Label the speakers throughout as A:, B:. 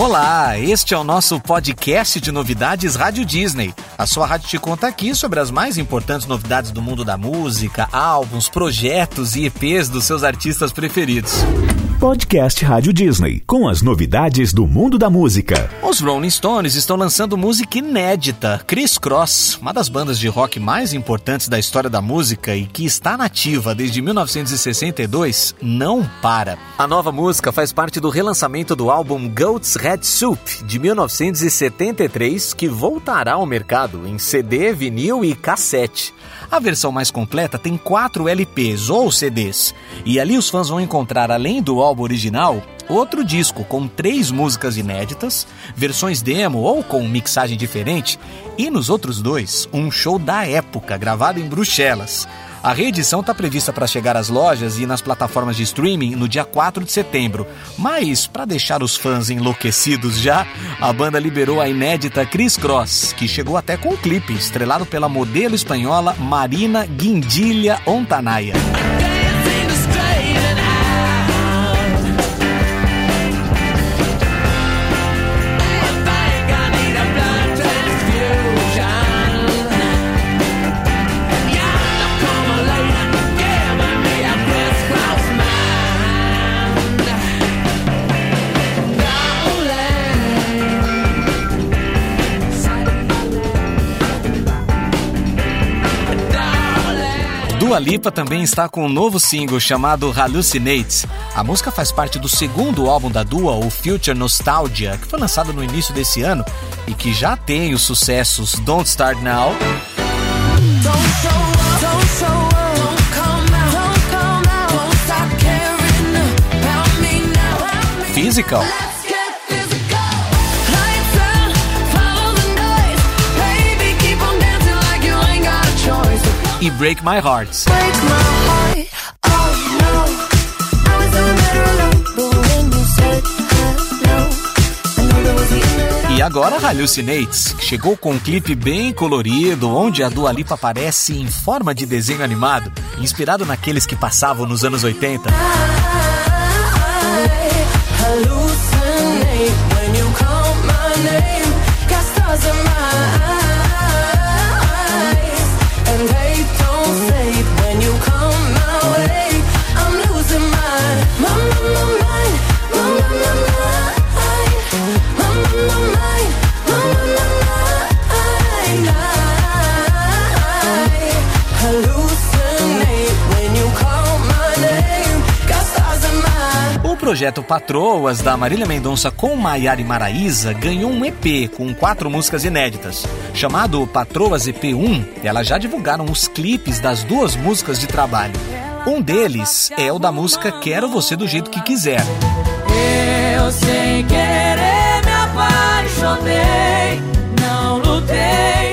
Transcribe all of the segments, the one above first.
A: Olá, este é o nosso podcast de novidades Rádio Disney. A sua rádio te conta aqui sobre as mais importantes novidades do mundo da música, álbuns, projetos e EPs dos seus artistas preferidos.
B: Podcast Rádio Disney, com as novidades do mundo da música.
A: Os Rolling Stones estão lançando música inédita. Chris Cross, uma das bandas de rock mais importantes da história da música e que está nativa desde 1962, não para. A nova música faz parte do relançamento do álbum Goat's Head Soup, de 1973, que voltará ao mercado em CD, vinil e cassete. A versão mais completa tem quatro LPs ou CDs, e ali os fãs vão encontrar, além do álbum original, outro disco com três músicas inéditas, versões demo ou com mixagem diferente, e nos outros dois, um show da época gravado em Bruxelas. A reedição está prevista para chegar às lojas e nas plataformas de streaming no dia 4 de setembro. Mas, para deixar os fãs enlouquecidos já, a banda liberou a inédita Chris Cross, que chegou até com um clipe estrelado pela modelo espanhola Marina Guindilha Ontanaya. Dua Lipa também está com um novo single chamado Hallucinate. A música faz parte do segundo álbum da Dua, o Future Nostalgia, que foi lançado no início desse ano e que já tem os sucessos Don't Start Now. Physical. E Break My Heart. E agora Hallucinates, que chegou com um clipe bem colorido, onde a Dua Lipa aparece em forma de desenho animado, inspirado naqueles que passavam nos anos 80. Projeto Patroas, da Marília Mendonça com Maiara e Maraíza, ganhou um EP com quatro músicas inéditas. Chamado Patroas EP 1, elas já divulgaram os clipes das duas músicas de trabalho. Um deles é o da música Quero Você do Jeito Que Quiser.
C: Eu sem querer me apaixonei, não lutei,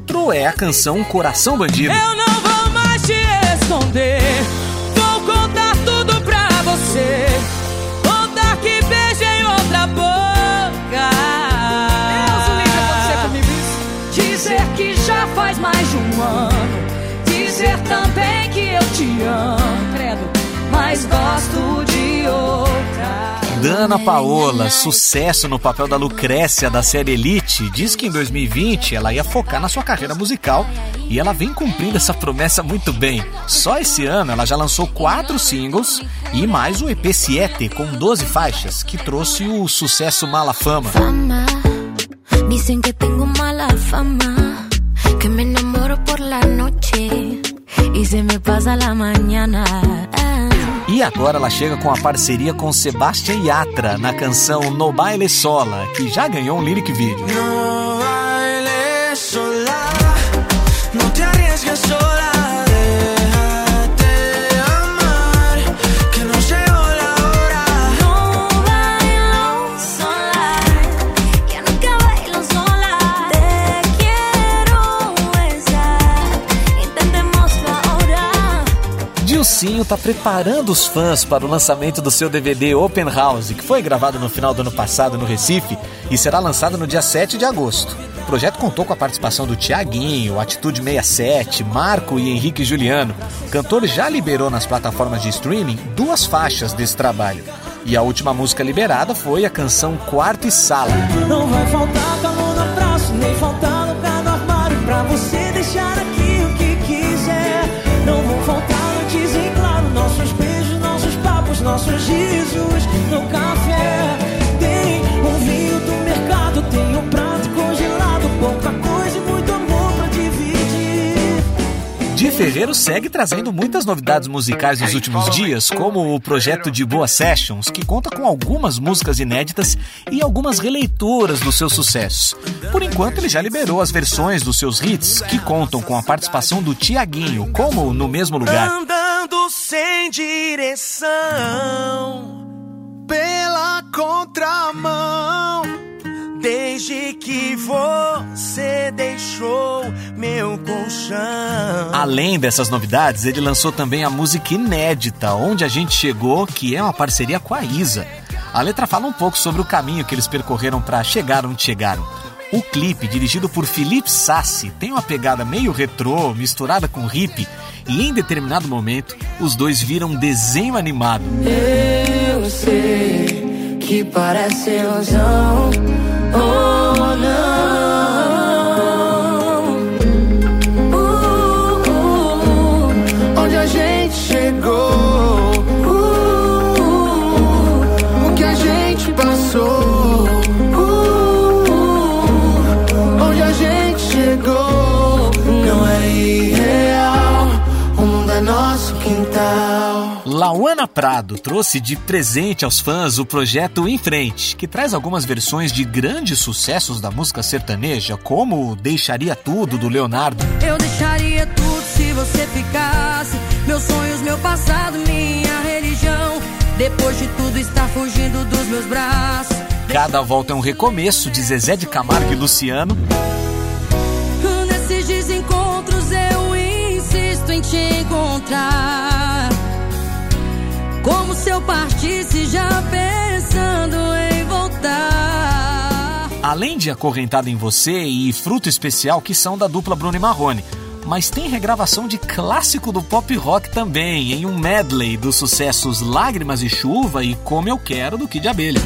A: outro é a canção Coração Bandido.
C: Eu não vou mais te esconder. Vou contar tudo pra você. Contar que beijei outra boca.
D: Deus livre acontecer comigo isso.
C: Dizer que já faz mais de um ano. Dizer também que eu te amo, credo. Mas gosto de outra.
A: Dana Paola, sucesso no papel da Lucrécia da série Elite, diz que em 2020 ela ia focar na sua carreira musical e ela vem cumprindo essa promessa muito bem. Só esse ano ela já lançou quatro singles e mais o EP Siete com 12 faixas, que trouxe o sucesso Mala Fama.
E: fama. Dicen que tengo mala fama, que me enamoro por la noche y se me pasa la mañana.
A: E agora ela chega com a parceria com Sebastian Yatra na canção No Baile Sola, que já ganhou um lyric video. Está preparando os fãs para o lançamento do seu DVD Open House, que foi gravado no final do ano passado no Recife e será lançado no dia 7 de agosto. O projeto contou com a participação do Tiaguinho, Atitude 67, Marco e Henrique Juliano. O cantor já liberou nas plataformas de streaming duas faixas desse trabalho. E a última música liberada foi a canção Quarto e Sala.
C: Não vai faltar calor no braço, nem faltar lugar no armário pra você nossos risos no café. Tem um vinho do mercado, tem um prato congelado, pouca coisa e muito amor pra dividir.
A: Di Ferreiro segue trazendo muitas novidades musicais nos últimos dias, como o projeto de Boa Sessions, que conta com algumas músicas inéditas e algumas releituras dos seus sucessos. Por enquanto, ele já liberou as versões dos seus hits, que contam com a participação do Tiaguinho, como No Mesmo Lugar.
F: Andando sem direção pela contramão. Desde que você deixou meu colchão.
A: Além dessas novidades, ele lançou também a música inédita, Onde a Gente Chegou, que é uma parceria com a Isa. A letra fala um pouco sobre o caminho que eles percorreram para chegar onde chegaram. O clipe, dirigido por Felipe Sassi, tem uma pegada meio retrô, misturada com hip, e em determinado momento, os dois viram um desenho animado.
C: Eu sei que parece ilusão ou
A: Lauana Prado trouxe de presente aos fãs o projeto Em Frente, que traz algumas versões de grandes sucessos da música sertaneja, como Deixaria Tudo, do Leonardo.
C: Eu deixaria tudo se você ficasse. Meus sonhos, meu passado, minha religião. Depois de tudo, está fugindo dos meus braços.
A: Cada volta é um recomeço, de Zezé de Camargo e Luciano.
C: Nesses desencontros, eu insisto em te encontrar. Como se eu partisse já pensando em voltar.
A: Além de Acorrentado em Você e Fruto Especial, que são da dupla Bruno e Marrone. Mas tem regravação de clássico do pop rock também, em um medley dos sucessos Lágrimas e Chuva e Como Eu Quero, do Kid Abelha.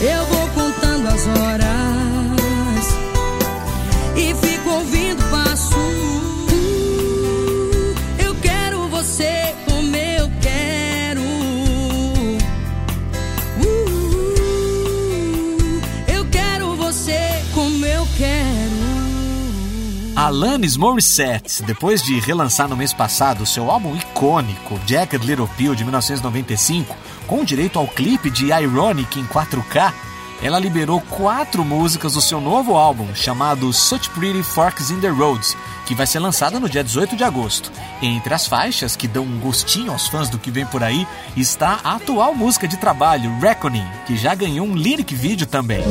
C: Eu vou contando as horas e fico
A: Alanis Morissette, depois de relançar no mês passado seu álbum icônico, Jagged Little Pill, de 1995, com direito ao clipe de Ironic em 4K, ela liberou quatro músicas do seu novo álbum, chamado Such Pretty Forks in the Roads, que vai ser lançado no dia 18 de agosto. Entre as faixas que dão um gostinho aos fãs do que vem por aí, está a atual música de trabalho, Reckoning, que já ganhou um lyric vídeo também.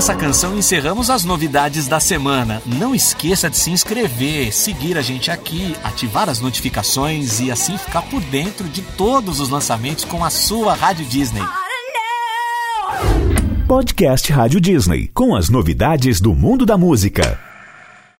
A: Essa canção encerramos as novidades da semana. Não esqueça de se inscrever, seguir a gente aqui, ativar as notificações e assim ficar por dentro de todos os lançamentos com a sua Rádio Disney.
B: Podcast Rádio Disney, com as novidades do mundo da música.